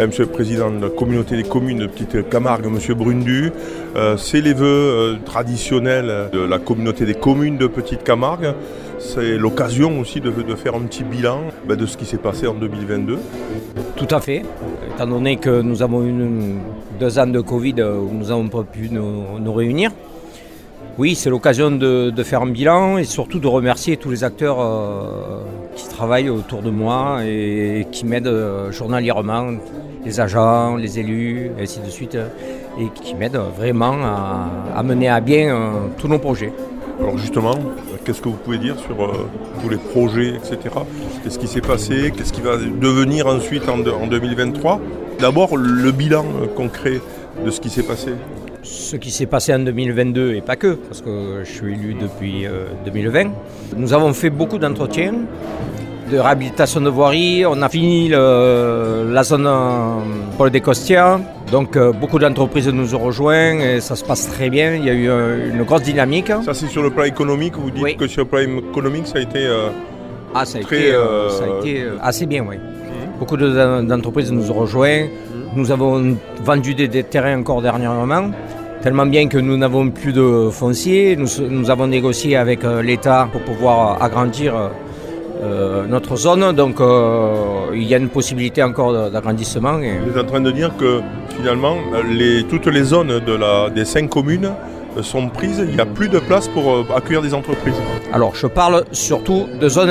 Eh, monsieur le Président de la communauté des communes de Petite Camargue, Monsieur Brundu, euh, c'est les vœux euh, traditionnels de la communauté des communes de Petite Camargue. C'est l'occasion aussi de, faire un petit bilan ben, de ce qui s'est passé en 2022. Tout à fait. Étant donné que nous avons eu deux ans de Covid où nous n'avons pas pu nous réunir, oui, c'est l'occasion de, faire un bilan et surtout de remercier tous les acteurs euh, qui travaillent autour de moi et, qui m'aident euh, journalièrement, les agents, les élus, et ainsi de suite, et qui m'aident vraiment à, mener à bien euh, tous nos projets. Alors justement, qu'est-ce que vous pouvez dire sur tous les projets, etc. Qu'est-ce qui s'est passé? Qu'est-ce qui va devenir ensuite en, en 2023 D'abord, le bilan concret de ce qui s'est passé ce qui s'est passé en 2022 et pas que, parce que je suis élu depuis 2020. Euh, Nous avons fait beaucoup d'entretiens, de réhabilitation de voirie. On a fini la zone euh, le Décostia. Donc euh, beaucoup d'entreprises nous ont rejoints et ça se passe très bien. Il y a eu une grosse dynamique. Ça c'est sur le plan économique. Vous dites que sur le plan économique ça a été ah, ça a été, ça a été assez bien, oui. Mmh. Beaucoup d'entreprises nous ont rejoints. Mmh. Nous avons vendu des terrains encore dernièrement. Tellement bien que nous n'avons plus de foncier. Nous, avons négocié avec euh, l'État pour pouvoir agrandir euh, notre zone. Donc euh, il y a une possibilité encore d'agrandissement. Vous êtes en train de dire que finalement toutes les zones des cinq communes sont prises, il n'y a plus de place pour accueillir des entreprises. Alors je parle surtout de zones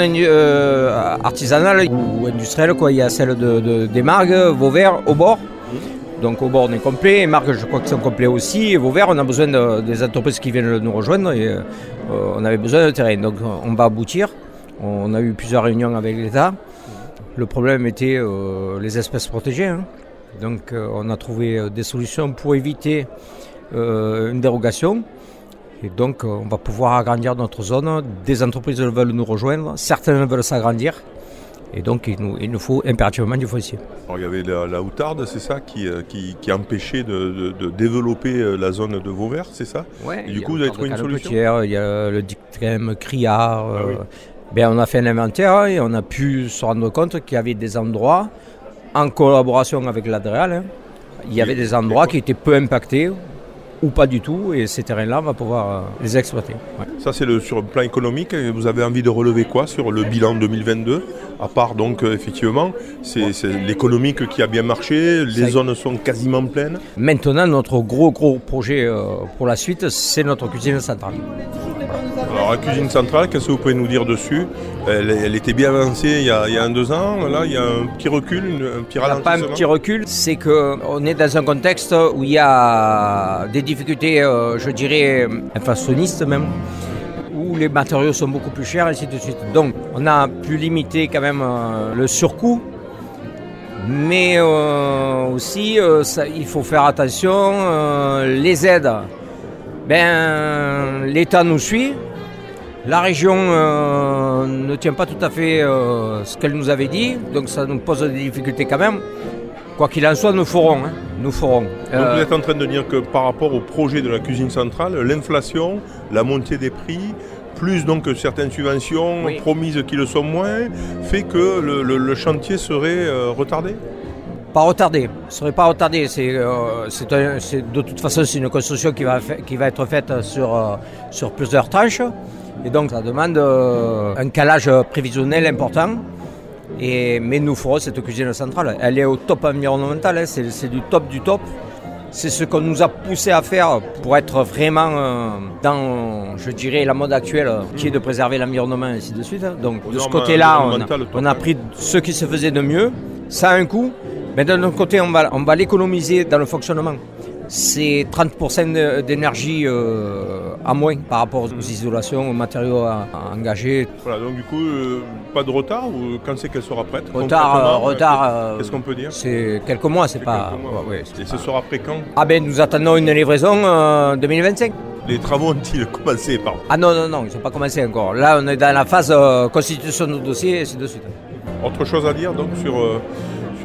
artisanales ou industrielles. Quoi. Il y a celle de, des Margues, Vauvert, au bord. Donc au bord on est complet, et Marc je crois que c'est complet aussi, et Vauvert on a besoin des entreprises qui viennent nous rejoindre et euh, on avait besoin de terrain. Donc on va aboutir, on a eu plusieurs réunions avec l'État. Le problème était euh, les espèces protégées. Hein. Donc euh, on a trouvé des solutions pour éviter une dérogation. Et donc on va pouvoir agrandir notre zone. Des entreprises veulent nous rejoindre, certaines veulent s'agrandir. Et donc, il nous, il nous faut impérativement du foncier. Alors, il y avait la, outarde, c'est ça, qui, euh, qui, qui empêchait de, de, développer euh, la zone de Vauvert, c'est ça? Oui. Du coup, vous avez trouvé une solution? Il y a le dictème criard. Ah euh, ben, on a fait un inventaire et on a pu se rendre compte qu'il y avait des endroits, en collaboration avec l'Adréal, hein, il y avait des endroits qui étaient peu impactés ou pas du tout, et ces terrains-là, on va pouvoir euh, les exploiter. Ça, c'est le, sur le plan économique. Vous avez envie de relever quoi sur le bilan 2022 À part, donc, euh, effectivement, c'est l'économique qui a bien marché, les zones sont quasiment pleines. Maintenant, notre gros, gros projet euh, pour la suite, c'est notre cuisine centrale. Alors la cuisine centrale, qu'est-ce que vous pouvez nous dire dessus? Elle, était bien avancée il y, a, un deux ans, là il y a un petit recul, un petit ralentissement. Pas un petit recul, c'est qu'on est dans un contexte où il y a des difficultés, euh, je dirais, inflationnistes même, où les matériaux sont beaucoup plus chers, et ainsi de suite. Donc on a pu limiter quand même euh, le surcoût. Mais euh, aussi il faut faire attention, les aides, ben, l'État nous suit, la région euh, ne tient pas tout à fait euh, ce qu'elle nous avait dit, donc ça nous pose des difficultés quand même. Quoi qu'il en soit, nous ferons. Hein. nous ferons. Donc vous euh, êtes en train de dire que par rapport au projet de la cuisine centrale, l'inflation, la montée des prix, plus donc certaines subventions promises qui le sont moins, fait que le, chantier serait retardé? Pas retardé, ce serait pas retardé. C'est, de toute façon c'est une construction qui va, qui va être faite sur, sur plusieurs tranches. Et donc ça demande euh, un calage prévisionnel important. Et, mais nous ferons cette cuisine centrale. Elle est au top environnemental, hein. c'est du top du top. C'est ce qu'on nous a poussé à faire pour être vraiment euh, dans, je dirais, la mode actuelle, qui est de préserver l'environnement et ainsi de suite. Donc de ce côté-là, on, a pris ce qui se faisait de mieux. Ça a un coût, mais d'un autre côté, on va, on va l'économiser dans le fonctionnement c'est 30% d'énergie euh, à moins par rapport aux isolations, aux matériaux engagés. Voilà, donc du coup, euh, pas de retard ou quand c'est qu'elle sera prête Retard, euh, retard. Qu'est-ce qu'on peut dire C'est quelques mois, c'est pas. Et ce sera prêt quand Ah ben, nous attendons une livraison en 2025. Les travaux ont-ils commencé par Ah non, non, non, ils n'ont pas commencé encore. Là, on est dans la phase constitution de dossier et ainsi de suite. Autre chose à dire donc sur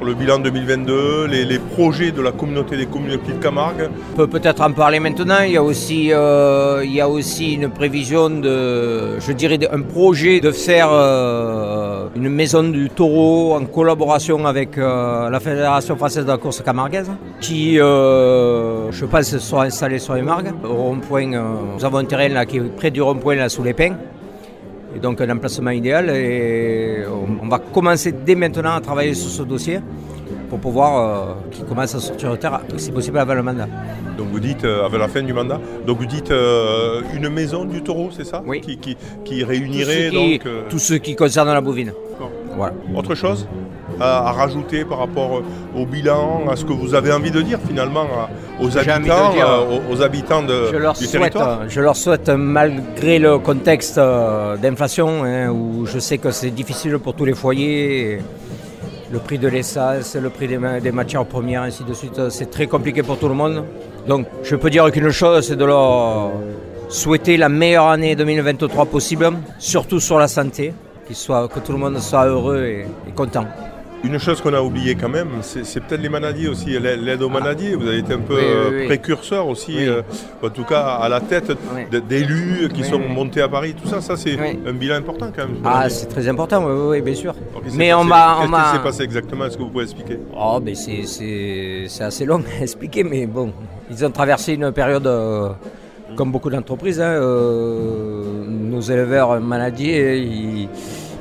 le bilan 2022, les, projets de la communauté des communes de Camargue. On peut peut-être en parler maintenant. Il y a aussi, euh, il y aussi une prévision de, je dirais, un projet de faire euh, une maison du taureau en collaboration avec la Fédération française de la course camarguaise qui, je pense, sera installée sur les margues. Au nous avons un terrain là, qui est près du rond-point là, sous les pins. Et donc un emplacement idéal et on va commencer dès maintenant à travailler sur ce dossier pour pouvoir euh, qu'il commence à sortir de terre, si possible avant le mandat. Donc vous dites euh, avant la fin du mandat. Donc vous dites euh, une maison du taureau, c'est ça Oui. Qui, qui, réunirait tout donc. Tout ce qui concerne la bovine. Voilà. Autre chose? À, rajouter par rapport au bilan, à ce que vous avez envie de dire finalement aux habitants, aux, habitants de, je leur du souhaite, territoire Je leur souhaite, malgré le contexte d'inflation, hein, où je sais que c'est difficile pour tous les foyers, le prix de l'essence, le prix des, matières premières, ainsi de suite. C'est très compliqué pour tout le monde. Donc je peux dire qu'une chose, c'est de leur souhaiter la meilleure année 2023 possible, surtout sur la santé, soit, que tout le monde soit heureux et content. Une chose qu'on a oublié quand même, c'est peut-être les maladies aussi, l'aide aux ah. maladies. Vous avez été un peu euh, précurseur aussi, euh, en tout cas à la tête d'élus qui sont montés à Paris. Tout ça, ça c'est un bilan important quand même. Ah, c'est très important, oui, bien sûr. Mais on m'a, Qu'est-ce qui s'est passé exactement? Est-ce que vous pouvez expliquer? Oh, ben c'est assez long à expliquer, mais bon, ils ont traversé une période. Euh, comme beaucoup d'entreprises, hein, nos éleveurs maladies, ils,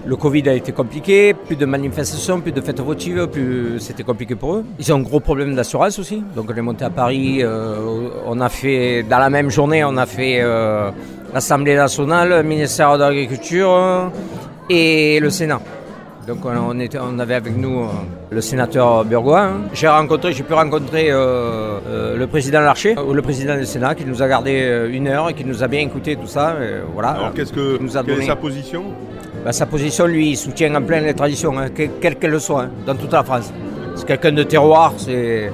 le Covid a été compliqué, plus de manifestations, plus de fêtes votives, plus c'était compliqué pour eux. Ils ont un gros problème d'assurance aussi. Donc on est monté à Paris, euh, on a fait, dans la même journée, on a fait euh, l'Assemblée nationale, le ministère de l'Agriculture et le Sénat. Donc on, était, on avait avec nous euh, le sénateur Burgois. J'ai rencontré, j'ai pu rencontrer le président Larcher ou le président du Sénat qui nous a gardé une heure et qui nous a bien écouté tout ça. voilà. Alors qu'est-ce que nous a quelle est sa position? Bah, sa position, lui, il soutient en plein les traditions, hein, quelles qu'elles soient, hein, dans toute la France. C'est quelqu'un de terroir, c'est. Euh,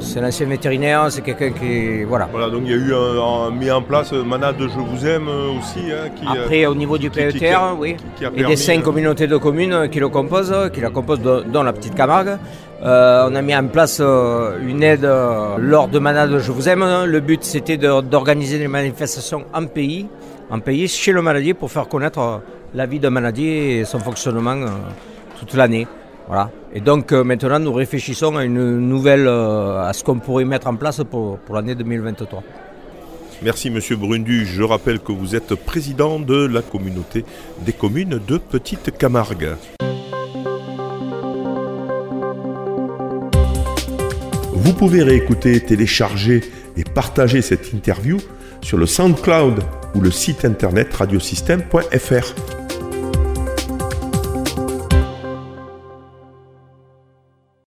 c'est l'ancien vétérinaire, c'est quelqu'un qui. Voilà. Voilà, donc il y a eu un, mis en place Manade Je vous aime euh, aussi. Hein, qui, euh, Après, au niveau du PETR, oui. et des cinq communautés de communes qui le composent, qui la composent, dont la petite Camargue. on a mis en place une aide lors de Manade Je vous aime. Le but, c'était d'organiser des manifestations en pays en pays chez le maladie pour faire connaître euh, la vie de maladie et son fonctionnement euh, toute l'année. Voilà. Et donc euh, maintenant nous réfléchissons à une nouvelle, à ce qu'on pourrait mettre en place pour, pour l'année 2023. Merci Monsieur Brundu. Je rappelle que vous êtes président de la communauté des communes de Petite Camargue. Vous pouvez réécouter, télécharger et partager cette interview sur le SoundCloud ou le site internet radiosystème.fr.